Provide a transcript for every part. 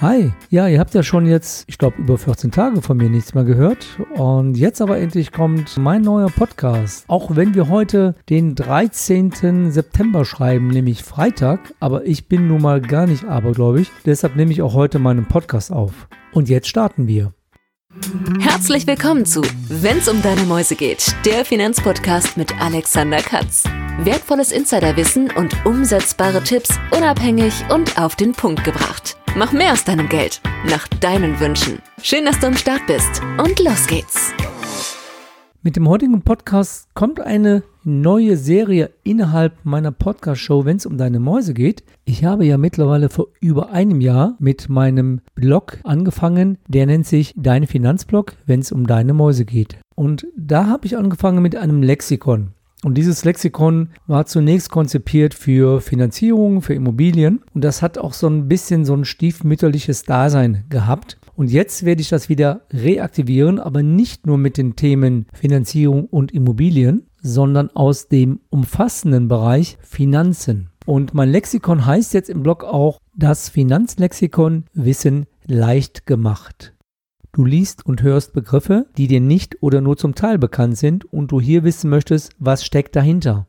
Hi, ja, ihr habt ja schon jetzt, ich glaube, über 14 Tage von mir nichts mehr gehört. Und jetzt aber endlich kommt mein neuer Podcast. Auch wenn wir heute den 13. September schreiben, nämlich Freitag, aber ich bin nun mal gar nicht abergläubig. Deshalb nehme ich auch heute meinen Podcast auf. Und jetzt starten wir. Herzlich willkommen zu Wenn's um deine Mäuse geht, der Finanzpodcast mit Alexander Katz. Wertvolles Insiderwissen und umsetzbare Tipps unabhängig und auf den Punkt gebracht. Mach mehr aus deinem Geld, nach deinen Wünschen. Schön, dass du am Start bist und los geht's. Mit dem heutigen Podcast kommt eine neue Serie innerhalb meiner Podcast-Show, wenn es um deine Mäuse geht. Ich habe ja mittlerweile vor über einem Jahr mit meinem Blog angefangen. Der nennt sich Dein Finanzblog, wenn es um deine Mäuse geht. Und da habe ich angefangen mit einem Lexikon. Und dieses Lexikon war zunächst konzipiert für Finanzierung, für Immobilien. Und das hat auch so ein bisschen so ein stiefmütterliches Dasein gehabt. Und jetzt werde ich das wieder reaktivieren, aber nicht nur mit den Themen Finanzierung und Immobilien, sondern aus dem umfassenden Bereich Finanzen. Und mein Lexikon heißt jetzt im Blog auch das Finanzlexikon Wissen leicht gemacht. Du liest und hörst Begriffe, die dir nicht oder nur zum Teil bekannt sind und du hier wissen möchtest, was steckt dahinter.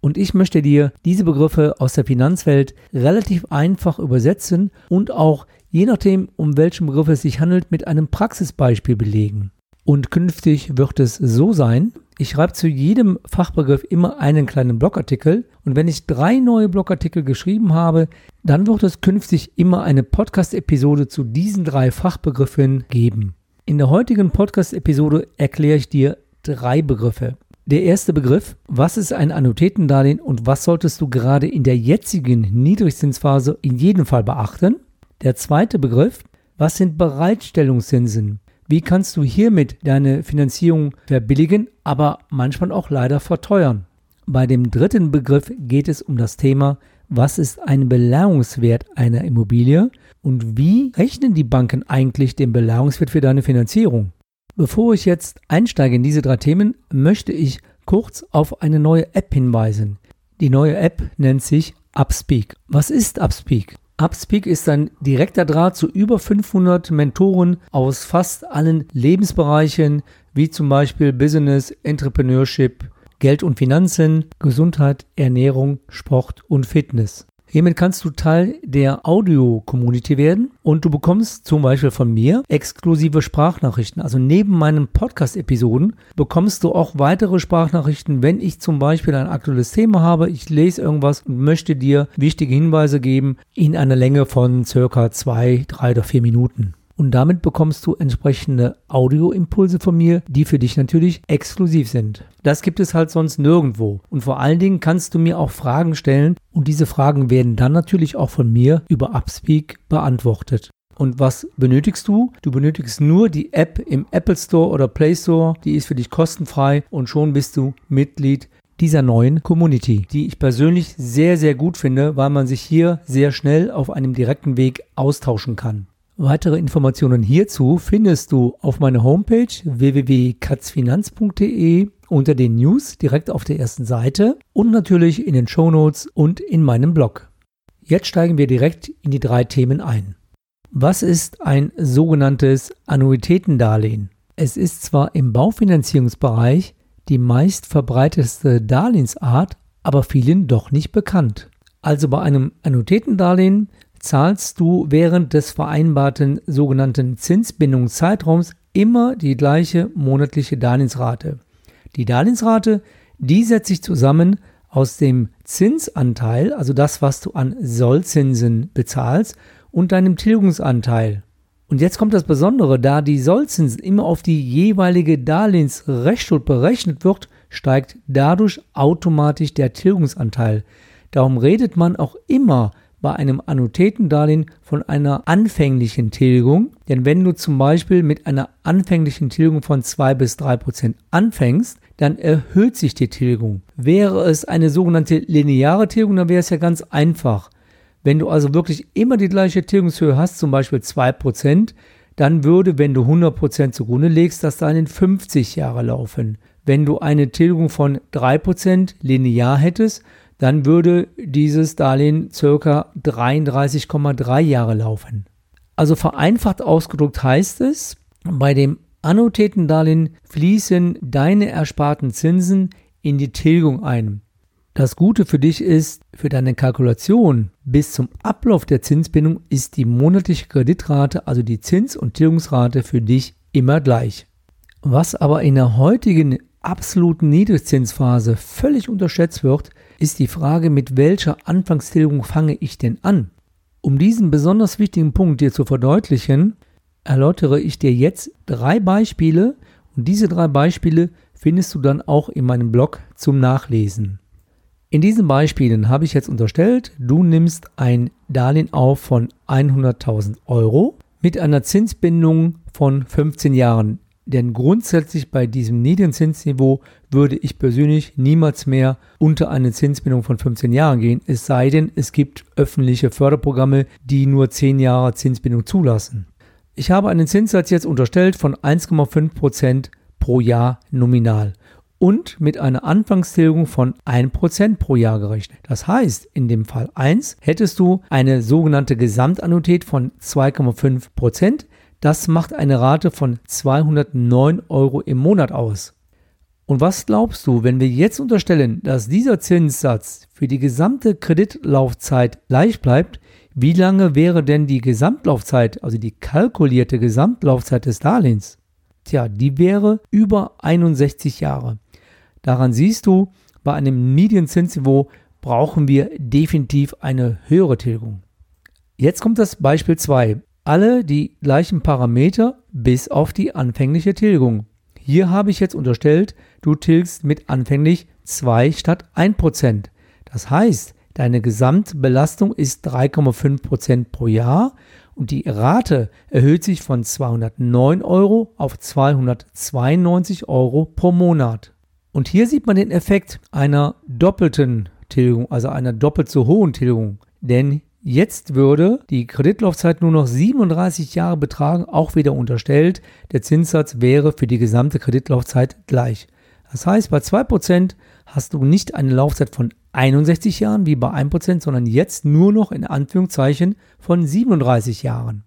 Und ich möchte dir diese Begriffe aus der Finanzwelt relativ einfach übersetzen und auch je nachdem, um welchen Begriff es sich handelt, mit einem Praxisbeispiel belegen. Und künftig wird es so sein, ich schreibe zu jedem Fachbegriff immer einen kleinen Blogartikel und wenn ich drei neue Blogartikel geschrieben habe, dann wird es künftig immer eine Podcast-Episode zu diesen drei Fachbegriffen geben. In der heutigen Podcast-Episode erkläre ich dir drei Begriffe. Der erste Begriff, was ist ein Annuitätendarlehen und was solltest du gerade in der jetzigen Niedrigzinsphase in jedem Fall beachten? Der zweite Begriff, was sind Bereitstellungszinsen? Wie kannst du hiermit deine Finanzierung verbilligen, aber manchmal auch leider verteuern? Bei dem dritten Begriff geht es um das Thema, was ist ein Beleihungswert einer Immobilie und wie rechnen die Banken eigentlich den Beleihungswert für deine Finanzierung? Bevor ich jetzt einsteige in diese drei Themen, möchte ich kurz auf eine neue App hinweisen. Die neue App nennt sich Upspeak. Was ist Upspeak? Upspeak ist ein direkter Draht zu über 500 Mentoren aus fast allen Lebensbereichen, wie zum Beispiel Business, Entrepreneurship, Geld und Finanzen, Gesundheit, Ernährung, Sport und Fitness. Hiermit kannst du Teil der Audio-Community werden und du bekommst zum Beispiel von mir exklusive Sprachnachrichten. Also neben meinen Podcast-Episoden bekommst du auch weitere Sprachnachrichten, wenn ich zum Beispiel ein aktuelles Thema habe, ich lese irgendwas und möchte dir wichtige Hinweise geben in einer Länge von circa zwei, drei oder vier Minuten. Und damit bekommst du entsprechende Audioimpulse von mir, die für dich natürlich exklusiv sind. Das gibt es halt sonst nirgendwo. Und vor allen Dingen kannst du mir auch Fragen stellen und diese Fragen werden dann natürlich auch von mir über Upspeak beantwortet. Und was benötigst du? Du benötigst nur die App im Apple Store oder Play Store. Die ist für dich kostenfrei und schon bist du Mitglied dieser neuen Community, die ich persönlich sehr, sehr gut finde, weil man sich hier sehr schnell auf einem direkten Weg austauschen kann. Weitere Informationen hierzu findest du auf meiner Homepage www.katzfinanz.de unter den News direkt auf der ersten Seite und natürlich in den Show Notes und in meinem Blog. Jetzt steigen wir direkt in die drei Themen ein. Was ist ein sogenanntes Annuitätendarlehen? Es ist zwar im Baufinanzierungsbereich die meist verbreitetste Darlehensart, aber vielen doch nicht bekannt. Also bei einem Annuitätendarlehen zahlst du während des vereinbarten sogenannten Zinsbindungszeitraums immer die gleiche monatliche Darlehensrate. Die Darlehensrate, die setzt sich zusammen aus dem Zinsanteil, also das, was du an Sollzinsen bezahlst, und deinem Tilgungsanteil. Und jetzt kommt das Besondere, da die Sollzinsen immer auf die jeweilige Darlehensrechtsschuld berechnet wird, steigt dadurch automatisch der Tilgungsanteil. Darum redet man auch immer bei einem Annuitätendarlehen von einer anfänglichen Tilgung. Denn wenn du zum Beispiel mit einer anfänglichen Tilgung von 2 bis 3 Prozent anfängst, dann erhöht sich die Tilgung. Wäre es eine sogenannte lineare Tilgung, dann wäre es ja ganz einfach. Wenn du also wirklich immer die gleiche Tilgungshöhe hast, zum Beispiel 2 Prozent, dann würde, wenn du 100 Prozent zugrunde legst, das dann in 50 Jahre laufen. Wenn du eine Tilgung von 3 Prozent linear hättest, dann würde dieses Darlehen circa 33,3 Jahre laufen. Also vereinfacht ausgedrückt heißt es, bei dem Annuitätendarlehen fließen deine ersparten Zinsen in die Tilgung ein. Das Gute für dich ist, für deine Kalkulation bis zum Ablauf der Zinsbindung ist die monatliche Kreditrate, also die Zins- und Tilgungsrate für dich immer gleich. Was aber in der heutigen absoluten Niedrigzinsphase völlig unterschätzt wird, ist die Frage, mit welcher Anfangstilgung fange ich denn an? Um diesen besonders wichtigen Punkt dir zu verdeutlichen, erläutere ich dir jetzt drei Beispiele und diese drei Beispiele findest du dann auch in meinem Blog zum Nachlesen. In diesen Beispielen habe ich jetzt unterstellt, du nimmst ein Darlehen auf von 100.000 Euro mit einer Zinsbindung von 15 Jahren. Denn grundsätzlich bei diesem niedrigen Zinsniveau würde ich persönlich niemals mehr unter eine Zinsbindung von 15 Jahren gehen, es sei denn, es gibt öffentliche Förderprogramme, die nur 10 Jahre Zinsbindung zulassen. Ich habe einen Zinssatz jetzt unterstellt von 1,5% pro Jahr nominal und mit einer Anfangstilgung von 1% pro Jahr gerechnet. Das heißt, in dem Fall 1 hättest du eine sogenannte Gesamtannutät von 2,5%. Das macht eine Rate von 209 Euro im Monat aus. Und was glaubst du, wenn wir jetzt unterstellen, dass dieser Zinssatz für die gesamte Kreditlaufzeit gleich bleibt, wie lange wäre denn die Gesamtlaufzeit, also die kalkulierte Gesamtlaufzeit des Darlehens? Tja, die wäre über 61 Jahre. Daran siehst du, bei einem Medienzinsniveau brauchen wir definitiv eine höhere Tilgung. Jetzt kommt das Beispiel 2. Alle die gleichen Parameter bis auf die anfängliche Tilgung. Hier habe ich jetzt unterstellt, du tilgst mit anfänglich 2 statt 1%. Das heißt, Deine Gesamtbelastung ist 3,5% pro Jahr und die Rate erhöht sich von 209 Euro auf 292 Euro pro Monat. Und hier sieht man den Effekt einer doppelten Tilgung, also einer doppelt so hohen Tilgung. Denn jetzt würde die Kreditlaufzeit nur noch 37 Jahre betragen, auch wieder unterstellt. Der Zinssatz wäre für die gesamte Kreditlaufzeit gleich. Das heißt, bei 2% hast du nicht eine Laufzeit von 61 Jahren wie bei 1%, sondern jetzt nur noch in Anführungszeichen von 37 Jahren.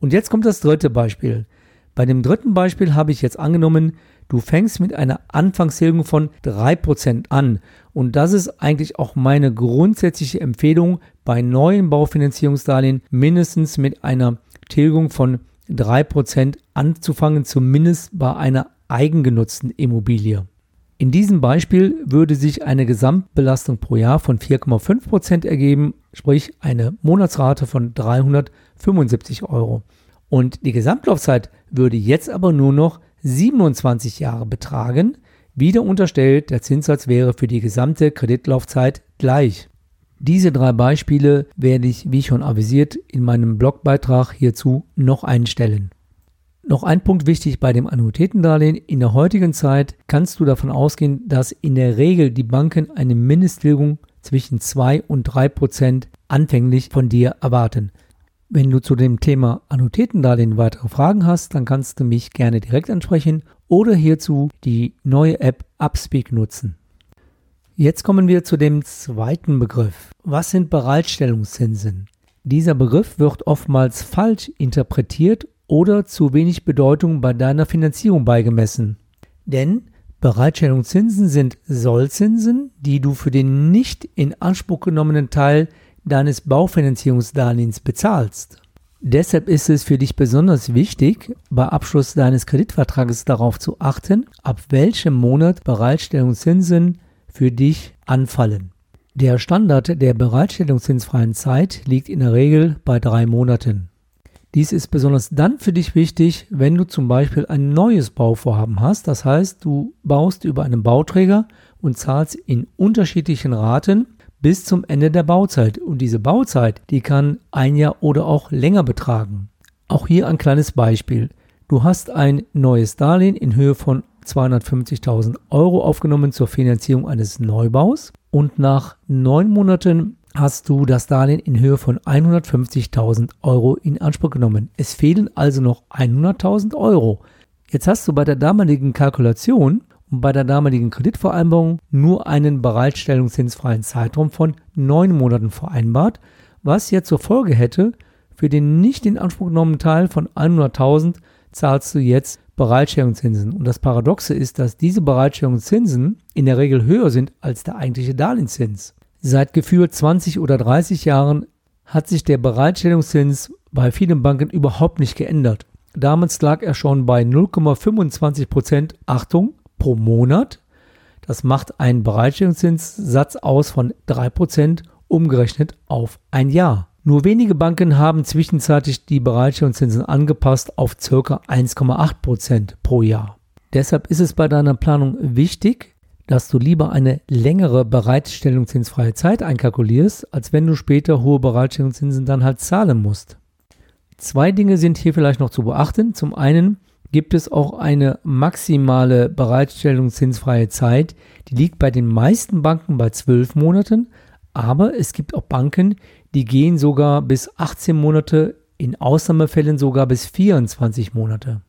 Und jetzt kommt das dritte Beispiel. Bei dem dritten Beispiel habe ich jetzt angenommen, du fängst mit einer Anfangstilgung von 3% an. Und das ist eigentlich auch meine grundsätzliche Empfehlung bei neuen Baufinanzierungsdarlehen mindestens mit einer Tilgung von 3% anzufangen, zumindest bei einer eigengenutzten Immobilie. In diesem Beispiel würde sich eine Gesamtbelastung pro Jahr von 4,5% ergeben, sprich eine Monatsrate von 375 Euro. Und die Gesamtlaufzeit würde jetzt aber nur noch 27 Jahre betragen. Wieder unterstellt, der Zinssatz wäre für die gesamte Kreditlaufzeit gleich. Diese drei Beispiele werde ich, wie schon avisiert, in meinem Blogbeitrag hierzu noch einstellen. Noch ein Punkt wichtig bei dem Annuitätendarlehen. In der heutigen Zeit kannst du davon ausgehen, dass in der Regel die Banken eine Mindesttilgung zwischen 2 und 3 Prozent anfänglich von dir erwarten. Wenn du zu dem Thema Annuitätendarlehen weitere Fragen hast, dann kannst du mich gerne direkt ansprechen oder hierzu die neue App Upspeak nutzen. Jetzt kommen wir zu dem zweiten Begriff. Was sind Bereitstellungszinsen? Dieser Begriff wird oftmals falsch interpretiert oder zu wenig Bedeutung bei deiner Finanzierung beigemessen. Denn Bereitstellungszinsen sind Sollzinsen, die du für den nicht in Anspruch genommenen Teil deines Baufinanzierungsdarlehens bezahlst. Deshalb ist es für dich besonders wichtig, bei Abschluss deines Kreditvertrages darauf zu achten, ab welchem Monat Bereitstellungszinsen für dich anfallen. Der Standard der bereitstellungszinsfreien Zeit liegt in der Regel bei drei Monaten. Dies ist besonders dann für dich wichtig, wenn du zum Beispiel ein neues Bauvorhaben hast. Das heißt, du baust über einen Bauträger und zahlst in unterschiedlichen Raten bis zum Ende der Bauzeit. Und diese Bauzeit, die kann ein Jahr oder auch länger betragen. Auch hier ein kleines Beispiel. Du hast ein neues Darlehen in Höhe von 250.000 Euro aufgenommen zur Finanzierung eines Neubaus und nach neun Monaten hast du das Darlehen in Höhe von 150.000 Euro in Anspruch genommen. Es fehlen also noch 100.000 Euro. Jetzt hast du bei der damaligen Kalkulation und bei der damaligen Kreditvereinbarung nur einen bereitstellungszinsfreien Zeitraum von neun Monaten vereinbart, was jetzt zur Folge hätte, Für den nicht in Anspruch genommenen Teil von 100.000 zahlst du jetzt Bereitstellungszinsen. Und das Paradoxe ist, dass diese Bereitstellungszinsen in der Regel höher sind als der eigentliche Darlehenszins. Seit gefühlt 20 oder 30 Jahren hat sich der Bereitstellungszins bei vielen Banken überhaupt nicht geändert. Damals lag er schon bei 0,25 Prozent, Achtung, pro Monat. Das macht einen Bereitstellungszinssatz aus von 3 Prozent, umgerechnet auf ein Jahr. Nur wenige Banken haben zwischenzeitlich die Bereitstellungszinsen angepasst auf ca. 1,8 Prozent pro Jahr. Deshalb ist es bei deiner Planung wichtig, dass du lieber eine längere Bereitstellungszinsfreie Zeit einkalkulierst, als wenn du später hohe Bereitstellungszinsen dann halt zahlen musst. Zwei Dinge sind hier vielleicht noch zu beachten. Zum einen gibt es auch eine maximale Bereitstellungszinsfreie Zeit, die liegt bei den meisten Banken bei 12 Monaten, aber es gibt auch Banken, die gehen sogar bis 18 Monate, in Ausnahmefällen sogar bis 24 Monate.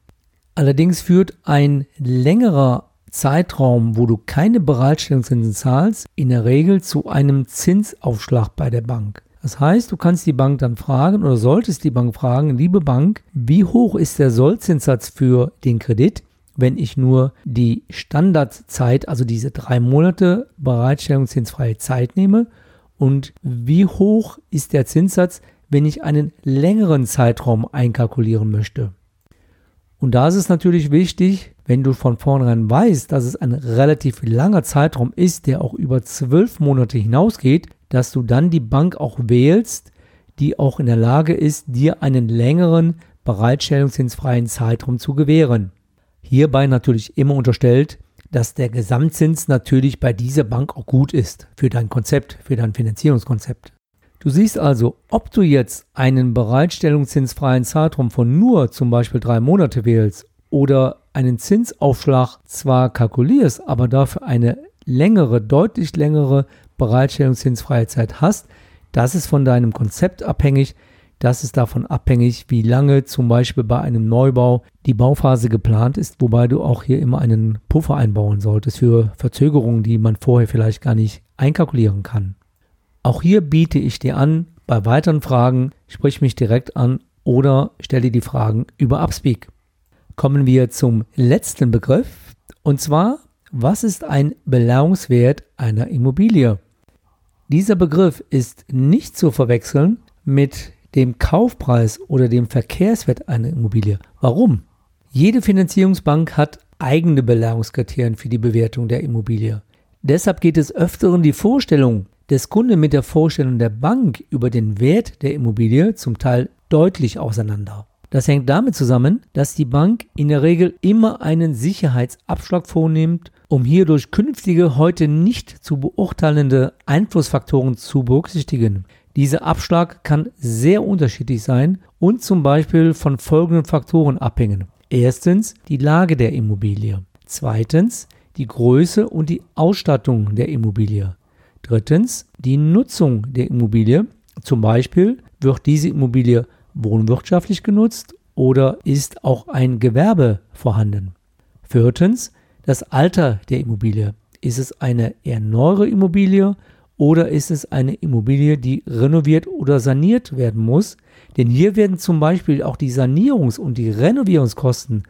Allerdings führt ein längerer Zeitraum, wo du keine Bereitstellungszinsen zahlst, in der Regel zu einem Zinsaufschlag bei der Bank. Das heißt, du kannst die Bank dann fragen oder solltest die Bank fragen, liebe Bank, wie hoch ist der Sollzinssatz für den Kredit, wenn ich nur die Standardzeit, also diese drei Monate Bereitstellungszinsfreie Zeit nehme und wie hoch ist der Zinssatz, wenn ich einen längeren Zeitraum einkalkulieren möchte. Und da ist es natürlich wichtig, wenn du von vornherein weißt, dass es ein relativ langer Zeitraum ist, der auch über zwölf Monate hinausgeht, dass du dann die Bank auch wählst, die auch in der Lage ist, dir einen längeren bereitstellungszinsfreien Zeitraum zu gewähren. Hierbei natürlich immer unterstellt, dass der Gesamtzins natürlich bei dieser Bank auch gut ist für dein Konzept, für dein Finanzierungskonzept. Du siehst also, ob du jetzt einen bereitstellungszinsfreien Zeitraum von nur zum Beispiel drei Monate wählst oder einen Zinsaufschlag zwar kalkulierst, aber dafür eine längere, deutlich längere bereitstellungszinsfreie Zeit hast, das ist von deinem Konzept abhängig. Das ist davon abhängig, wie lange zum Beispiel bei einem Neubau die Bauphase geplant ist, wobei du auch hier immer einen Puffer einbauen solltest für Verzögerungen, die man vorher vielleicht gar nicht einkalkulieren kann. Auch hier biete ich dir an, bei weiteren Fragen sprich mich direkt an oder stelle die Fragen über Upspeak. Kommen wir zum letzten Begriff und zwar, was ist ein Belauungswert einer Immobilie? Dieser Begriff ist nicht zu verwechseln mit dem Kaufpreis oder dem Verkehrswert einer Immobilie. Warum? Jede Finanzierungsbank hat eigene Belagungskriterien für die Bewertung der Immobilie. Deshalb geht es öfteren die Vorstellung des Kunden mit der Vorstellung der Bank über den Wert der Immobilie zum Teil deutlich auseinander. Das hängt damit zusammen, dass die Bank in der Regel immer einen Sicherheitsabschlag vornimmt um hierdurch künftige, heute nicht zu beurteilende Einflussfaktoren zu berücksichtigen. Dieser Abschlag kann sehr unterschiedlich sein und zum Beispiel von folgenden Faktoren abhängen. Erstens die Lage der Immobilie. Zweitens die Größe und die Ausstattung der Immobilie. Drittens die Nutzung der Immobilie. Zum Beispiel wird diese Immobilie wohnwirtschaftlich genutzt oder ist auch ein Gewerbe vorhanden. Viertens das Alter der Immobilie. Ist es eine eher neuere Immobilie oder ist es eine Immobilie, die renoviert oder saniert werden muss? Denn hier werden zum Beispiel auch die Sanierungs- und die Renovierungskosten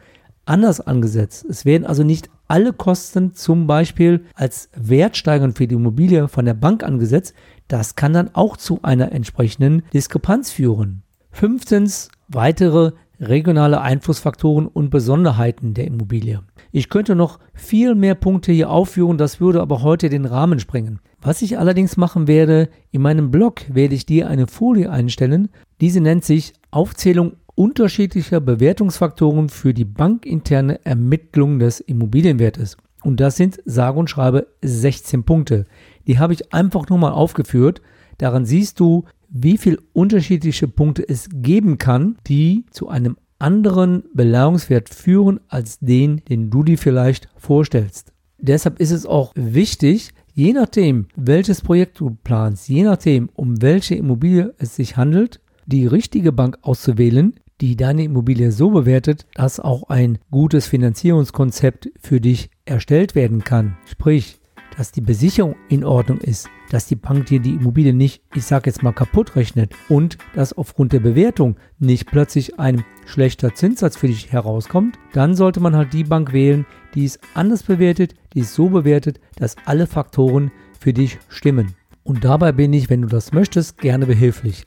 anders angesetzt. Es werden also nicht alle Kosten zum Beispiel als Wertsteigerung für die Immobilie von der Bank angesetzt. Das kann dann auch zu einer entsprechenden Diskrepanz führen. Fünftens, weitere regionale Einflussfaktoren und Besonderheiten der Immobilie. Ich könnte noch viel mehr Punkte hier aufführen, das würde aber heute den Rahmen sprengen. Was ich allerdings machen werde, in meinem Blog werde ich dir eine Folie einstellen. Diese nennt sich Aufzählung unterschiedlicher Bewertungsfaktoren für die bankinterne Ermittlung des Immobilienwertes. Und das sind sage und schreibe 16 Punkte. Die habe ich einfach nur mal aufgeführt. Daran siehst du, wie viele unterschiedliche Punkte es geben kann, die zu einem anderen Belangungswert führen als den, den du dir vielleicht vorstellst. Deshalb ist es auch wichtig, je nachdem, welches Projekt du planst, je nachdem, um welche Immobilie es sich handelt, die richtige Bank auszuwählen, die deine Immobilie so bewertet, dass auch ein gutes Finanzierungskonzept für dich erstellt werden kann. Sprich, dass die Besicherung in Ordnung ist, dass die Bank dir die Immobilie nicht, ich sage jetzt mal, kaputt rechnet und dass aufgrund der Bewertung nicht plötzlich ein schlechter Zinssatz für dich herauskommt, dann sollte man halt die Bank wählen, die es anders bewertet, die es so bewertet, dass alle Faktoren für dich stimmen. Und dabei bin ich, wenn du das möchtest, gerne behilflich.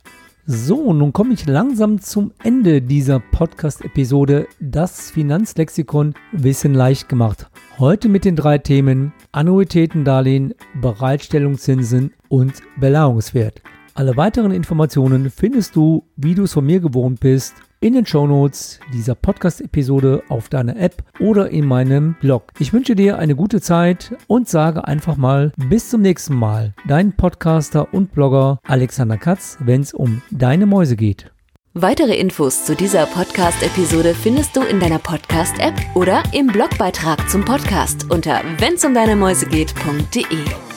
So, nun komme ich langsam zum Ende dieser Podcast-Episode Das Finanzlexikon Wissen leicht gemacht. Heute mit den drei Themen Annuitätendarlehen, Bereitstellungszinsen und Belagerungswert. Alle weiteren Informationen findest du, wie du es von mir gewohnt bist, in den Shownotes dieser Podcast-Episode auf deiner App oder in meinem Blog. Ich wünsche dir eine gute Zeit und sage einfach mal bis zum nächsten Mal. Dein Podcaster und Blogger Alexander Katz, wenn es um deine Mäuse geht. Weitere Infos zu dieser Podcast-Episode findest du in deiner Podcast-App oder im Blogbeitrag zum Podcast unter wennsumdeinemäusegeht.de.